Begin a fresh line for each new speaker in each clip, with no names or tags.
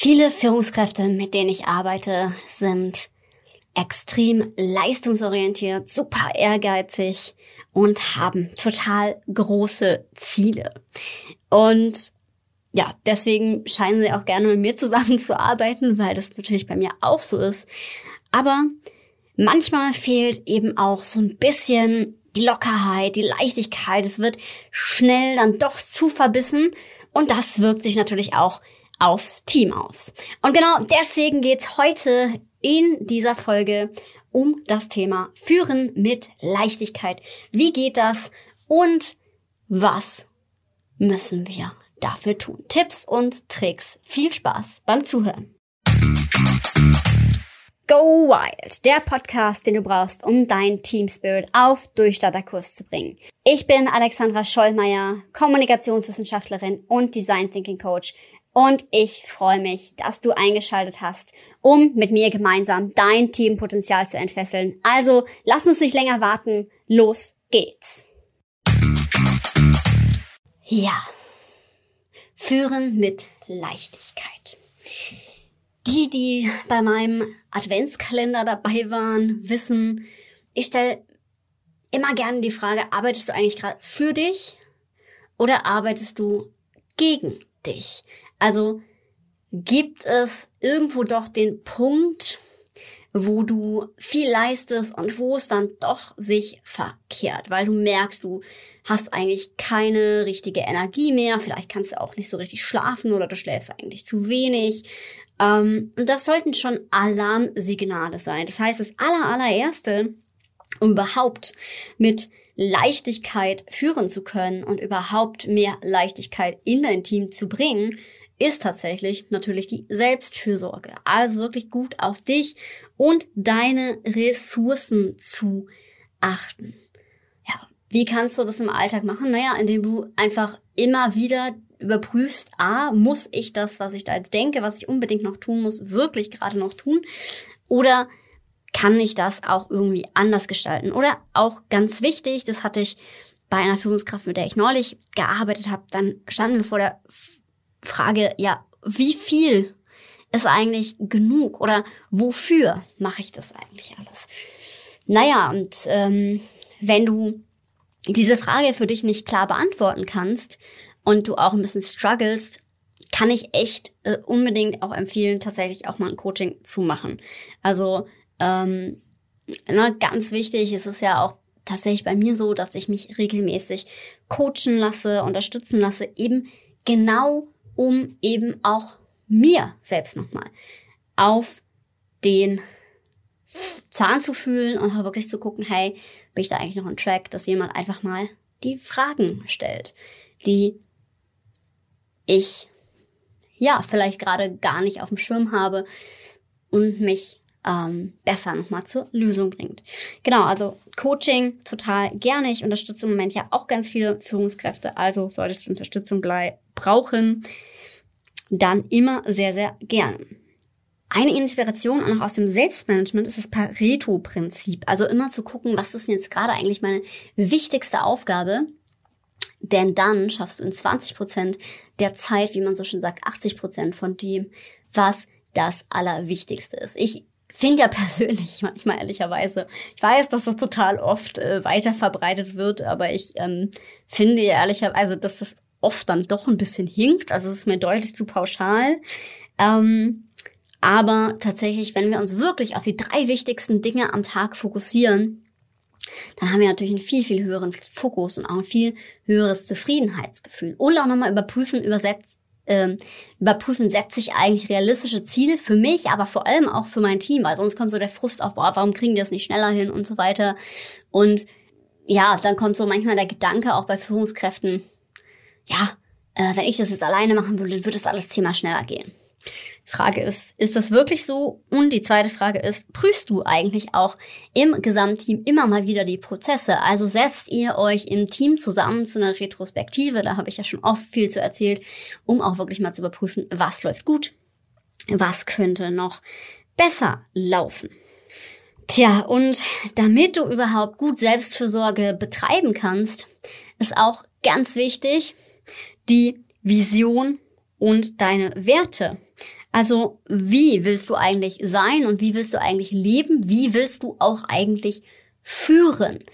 Viele Führungskräfte, mit denen ich arbeite, sind extrem leistungsorientiert, super ehrgeizig und haben total große Ziele. Und ja, deswegen scheinen sie auch gerne mit mir zusammenzuarbeiten, weil das natürlich bei mir auch so ist. Aber manchmal fehlt eben auch so ein bisschen die Lockerheit, die Leichtigkeit. Es wird schnell dann doch zu verbissen und das wirkt sich natürlich auch aufs Team aus. Und genau deswegen geht's heute in dieser Folge um das Thema Führen mit Leichtigkeit. Wie geht das und was müssen wir dafür tun? Tipps und Tricks. Viel Spaß beim Zuhören. Go Wild, der Podcast, den du brauchst, um dein Team Spirit auf Durchstarterkurs zu bringen. Ich bin Alexandra Schollmeier, Kommunikationswissenschaftlerin und Design Thinking Coach und ich freue mich, dass du eingeschaltet hast, um mit mir gemeinsam dein Teampotenzial zu entfesseln. Also lass uns nicht länger warten, los geht's. Ja, führen mit Leichtigkeit. Die, die bei meinem Adventskalender dabei waren, wissen, ich stelle immer gerne die Frage, arbeitest du eigentlich gerade für dich oder arbeitest du gegen dich? Also gibt es irgendwo doch den Punkt, wo du viel leistest und wo es dann doch sich verkehrt, weil du merkst, du hast eigentlich keine richtige Energie mehr, vielleicht kannst du auch nicht so richtig schlafen oder du schläfst eigentlich zu wenig ähm, und das sollten schon Alarmsignale sein. Das heißt, das aller, allererste, um überhaupt mit Leichtigkeit führen zu können und überhaupt mehr Leichtigkeit in dein Team zu bringen, ist tatsächlich natürlich die Selbstfürsorge. Also wirklich gut auf dich und deine Ressourcen zu achten. Ja, wie kannst du das im Alltag machen? Naja, indem du einfach immer wieder überprüfst, a, muss ich das, was ich da jetzt denke, was ich unbedingt noch tun muss, wirklich gerade noch tun? Oder kann ich das auch irgendwie anders gestalten? Oder auch ganz wichtig, das hatte ich bei einer Führungskraft, mit der ich neulich gearbeitet habe, dann standen wir vor der Frage, ja, wie viel ist eigentlich genug? Oder wofür mache ich das eigentlich alles? Naja, und ähm, wenn du diese Frage für dich nicht klar beantworten kannst, und du auch ein bisschen strugglest, kann ich echt äh, unbedingt auch empfehlen, tatsächlich auch mal ein Coaching zu machen. Also ähm, na, ganz wichtig ist es ja auch tatsächlich bei mir so, dass ich mich regelmäßig coachen lasse, unterstützen lasse, eben genau um eben auch mir selbst nochmal auf den Zahn zu fühlen und auch wirklich zu gucken, hey, bin ich da eigentlich noch on track, dass jemand einfach mal die Fragen stellt, die ich ja vielleicht gerade gar nicht auf dem Schirm habe und mich ähm, besser nochmal zur Lösung bringt. Genau, also Coaching total gerne. Ich unterstütze im Moment ja auch ganz viele Führungskräfte, also solltest du Unterstützung brauchen, dann immer sehr, sehr gerne. Eine Inspiration auch aus dem Selbstmanagement ist das Pareto-Prinzip. Also immer zu gucken, was ist denn jetzt gerade eigentlich meine wichtigste Aufgabe denn dann schaffst du in 20 Prozent der Zeit, wie man so schön sagt, 80 Prozent von dem, was das Allerwichtigste ist. Ich finde ja persönlich manchmal ehrlicherweise, ich weiß, dass das total oft äh, weiter verbreitet wird, aber ich ähm, finde ehrlicherweise, dass das oft dann doch ein bisschen hinkt. Also es ist mir deutlich zu pauschal. Ähm, aber tatsächlich, wenn wir uns wirklich auf die drei wichtigsten Dinge am Tag fokussieren, dann haben wir natürlich einen viel, viel höheren Fokus und auch ein viel höheres Zufriedenheitsgefühl. Und auch nochmal überprüfen, übersetzt, ähm, überprüfen, setze ich eigentlich realistische Ziele für mich, aber vor allem auch für mein Team, weil sonst kommt so der Frust auf, boah, warum kriegen die das nicht schneller hin und so weiter. Und ja, dann kommt so manchmal der Gedanke auch bei Führungskräften, ja, äh, wenn ich das jetzt alleine machen würde, dann würde das alles zehnmal schneller gehen. Frage ist, ist das wirklich so? Und die zweite Frage ist, prüfst du eigentlich auch im Gesamtteam immer mal wieder die Prozesse? Also setzt ihr euch im Team zusammen zu einer Retrospektive, da habe ich ja schon oft viel zu erzählt, um auch wirklich mal zu überprüfen, was läuft gut, was könnte noch besser laufen. Tja, und damit du überhaupt gut Selbstfürsorge betreiben kannst, ist auch ganz wichtig die Vision und deine Werte. Also wie willst du eigentlich sein und wie willst du eigentlich leben? Wie willst du auch eigentlich führen?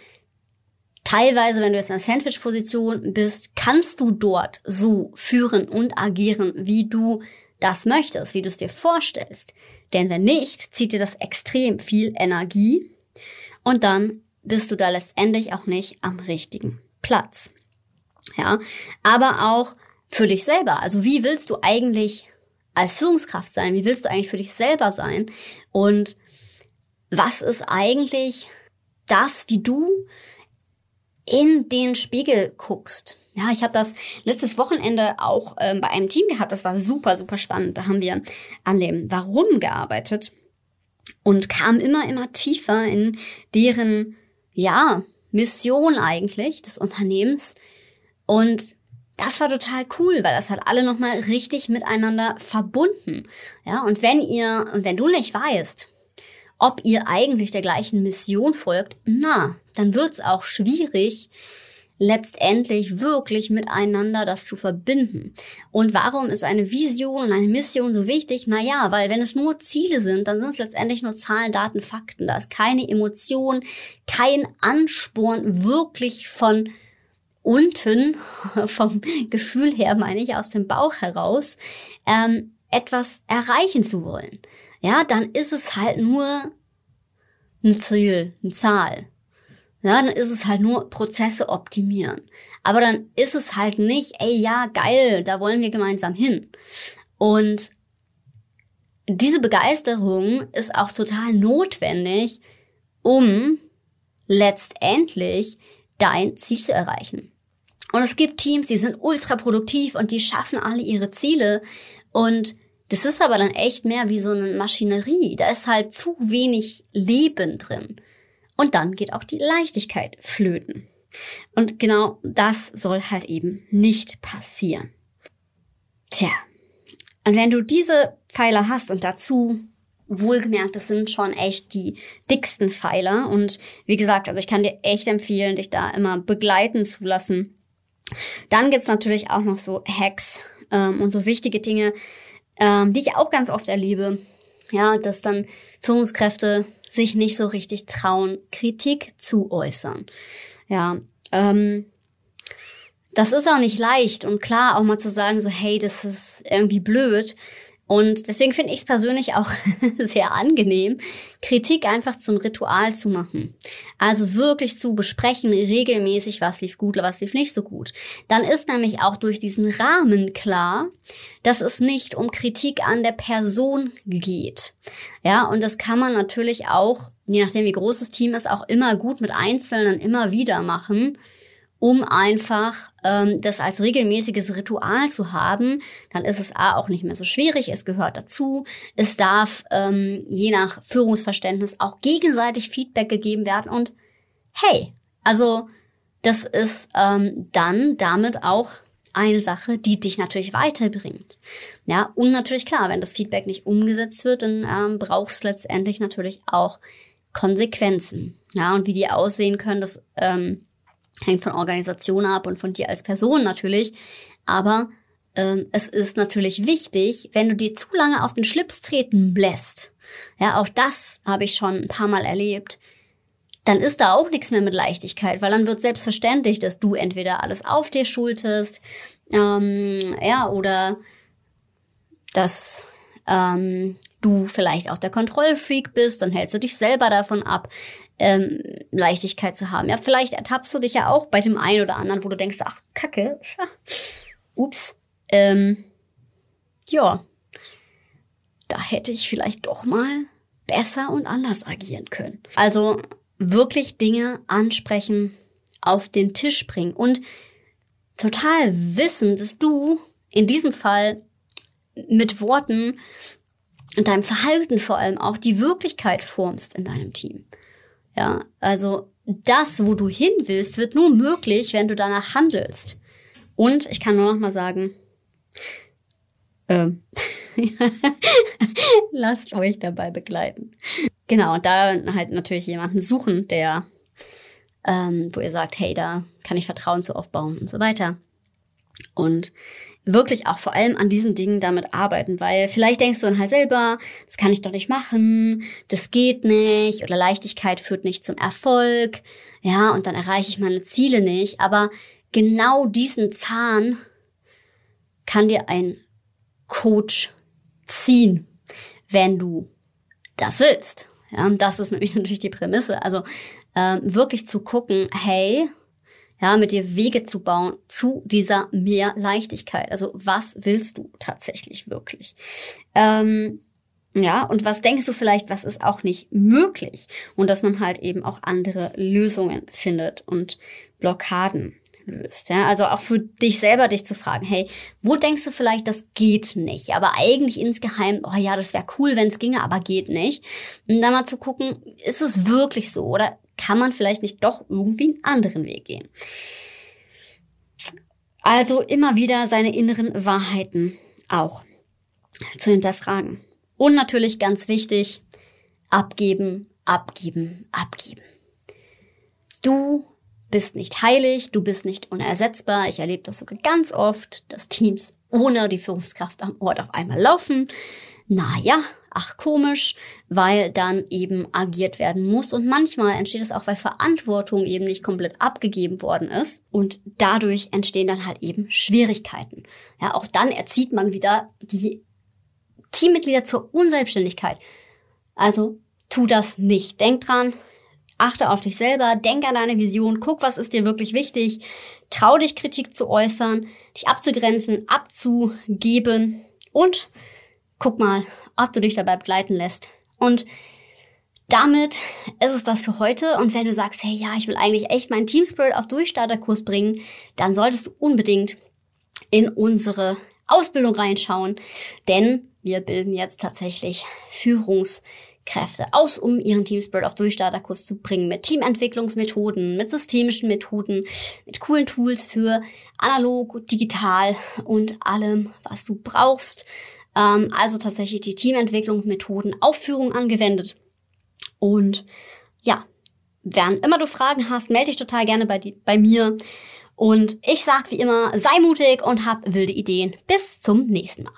Teilweise, wenn du jetzt in der Sandwich-Position bist, kannst du dort so führen und agieren, wie du das möchtest, wie du es dir vorstellst. Denn wenn nicht, zieht dir das extrem viel Energie und dann bist du da letztendlich auch nicht am richtigen Platz. Ja, aber auch für dich selber. Also wie willst du eigentlich als Führungskraft sein? Wie willst du eigentlich für dich selber sein? Und was ist eigentlich das, wie du in den Spiegel guckst? Ja, ich habe das letztes Wochenende auch ähm, bei einem Team gehabt. Das war super, super spannend. Da haben wir an dem Warum gearbeitet und kamen immer, immer tiefer in deren, ja, Mission eigentlich des Unternehmens. Und das war total cool, weil das hat alle nochmal richtig miteinander verbunden. Ja, und wenn ihr, wenn du nicht weißt, ob ihr eigentlich der gleichen Mission folgt, na, dann wird's auch schwierig, letztendlich wirklich miteinander das zu verbinden. Und warum ist eine Vision und eine Mission so wichtig? Naja, weil wenn es nur Ziele sind, dann sind es letztendlich nur Zahlen, Daten, Fakten. Da ist keine Emotion, kein Ansporn wirklich von unten, vom Gefühl her meine ich, aus dem Bauch heraus, ähm, etwas erreichen zu wollen. Ja, dann ist es halt nur ein Ziel, eine Zahl. Ja, dann ist es halt nur Prozesse optimieren. Aber dann ist es halt nicht, ey, ja, geil, da wollen wir gemeinsam hin. Und diese Begeisterung ist auch total notwendig, um letztendlich dein Ziel zu erreichen. Und es gibt Teams, die sind ultra produktiv und die schaffen alle ihre Ziele. Und das ist aber dann echt mehr wie so eine Maschinerie. Da ist halt zu wenig Leben drin. Und dann geht auch die Leichtigkeit flöten. Und genau das soll halt eben nicht passieren. Tja. Und wenn du diese Pfeiler hast und dazu wohlgemerkt, das sind schon echt die dicksten Pfeiler. Und wie gesagt, also ich kann dir echt empfehlen, dich da immer begleiten zu lassen dann gibt's natürlich auch noch so Hacks ähm, und so wichtige Dinge, ähm, die ich auch ganz oft erlebe. Ja, dass dann Führungskräfte sich nicht so richtig trauen, Kritik zu äußern. Ja, ähm, das ist auch nicht leicht und klar auch mal zu sagen, so hey, das ist irgendwie blöd. Und deswegen finde ich es persönlich auch sehr angenehm, Kritik einfach zum Ritual zu machen. Also wirklich zu besprechen, regelmäßig, was lief gut, was lief nicht so gut. Dann ist nämlich auch durch diesen Rahmen klar, dass es nicht um Kritik an der Person geht. Ja, und das kann man natürlich auch, je nachdem wie groß das Team ist, auch immer gut mit Einzelnen immer wieder machen um einfach ähm, das als regelmäßiges Ritual zu haben, dann ist es A auch nicht mehr so schwierig, es gehört dazu. Es darf ähm, je nach Führungsverständnis auch gegenseitig Feedback gegeben werden und hey, also das ist ähm, dann damit auch eine Sache, die dich natürlich weiterbringt. Ja, und natürlich klar, wenn das Feedback nicht umgesetzt wird, dann ähm, brauchst du letztendlich natürlich auch Konsequenzen. Ja, und wie die aussehen können, das ähm, hängt von Organisation ab und von dir als Person natürlich. Aber ähm, es ist natürlich wichtig, wenn du dir zu lange auf den Schlips treten lässt. Ja, auch das habe ich schon ein paar Mal erlebt. Dann ist da auch nichts mehr mit Leichtigkeit, weil dann wird selbstverständlich, dass du entweder alles auf dir schultest, ähm, ja, oder dass ähm, du vielleicht auch der Kontrollfreak bist, dann hältst du dich selber davon ab, ähm, Leichtigkeit zu haben. Ja, vielleicht ertappst du dich ja auch bei dem einen oder anderen, wo du denkst, ach, Kacke, ups, ähm, ja, da hätte ich vielleicht doch mal besser und anders agieren können. Also wirklich Dinge ansprechen, auf den Tisch bringen und total wissen, dass du in diesem Fall mit Worten und deinem Verhalten vor allem auch die Wirklichkeit formst in deinem Team. Ja, also das, wo du hin willst, wird nur möglich, wenn du danach handelst. Und ich kann nur noch mal sagen, ähm, lasst euch dabei begleiten. Genau, und da halt natürlich jemanden suchen, der, ähm, wo ihr sagt, hey, da kann ich Vertrauen zu aufbauen und so weiter. Und wirklich auch vor allem an diesen Dingen damit arbeiten, weil vielleicht denkst du dann halt selber, das kann ich doch nicht machen, das geht nicht oder Leichtigkeit führt nicht zum Erfolg, ja, und dann erreiche ich meine Ziele nicht, aber genau diesen Zahn kann dir ein Coach ziehen, wenn du das willst. Ja, das ist nämlich natürlich die Prämisse. Also ähm, wirklich zu gucken, hey, ja, mit dir Wege zu bauen zu dieser mehr Leichtigkeit. Also was willst du tatsächlich wirklich? Ähm, ja, und was denkst du vielleicht, was ist auch nicht möglich? Und dass man halt eben auch andere Lösungen findet und Blockaden löst. Ja? Also auch für dich selber dich zu fragen, hey, wo denkst du vielleicht, das geht nicht? Aber eigentlich insgeheim, oh ja, das wäre cool, wenn es ginge, aber geht nicht. Und dann mal zu gucken, ist es wirklich so? Oder kann man vielleicht nicht doch irgendwie einen anderen Weg gehen? Also immer wieder seine inneren Wahrheiten auch zu hinterfragen. Und natürlich ganz wichtig, abgeben, abgeben, abgeben. Du bist nicht heilig, du bist nicht unersetzbar. Ich erlebe das sogar ganz oft, dass Teams ohne die Führungskraft am Ort auf einmal laufen. Naja, ach komisch, weil dann eben agiert werden muss. Und manchmal entsteht es auch, weil Verantwortung eben nicht komplett abgegeben worden ist. Und dadurch entstehen dann halt eben Schwierigkeiten. Ja, auch dann erzieht man wieder die Teammitglieder zur Unselbstständigkeit. Also tu das nicht. Denk dran, achte auf dich selber, denk an deine Vision, guck, was ist dir wirklich wichtig, trau dich Kritik zu äußern, dich abzugrenzen, abzugeben und guck mal, ob du dich dabei begleiten lässt. Und damit ist es das für heute. Und wenn du sagst, hey, ja, ich will eigentlich echt meinen Team Spirit auf Durchstarterkurs bringen, dann solltest du unbedingt in unsere Ausbildung reinschauen, denn wir bilden jetzt tatsächlich Führungskräfte aus, um ihren Team Spirit auf Durchstarterkurs zu bringen, mit Teamentwicklungsmethoden, mit systemischen Methoden, mit coolen Tools für analog, digital und allem, was du brauchst, ähm, also tatsächlich die Teamentwicklungsmethoden auf Führung angewendet. Und ja, wenn immer du Fragen hast, melde dich total gerne bei, die, bei mir. Und ich sag wie immer, sei mutig und hab wilde Ideen. Bis zum nächsten Mal.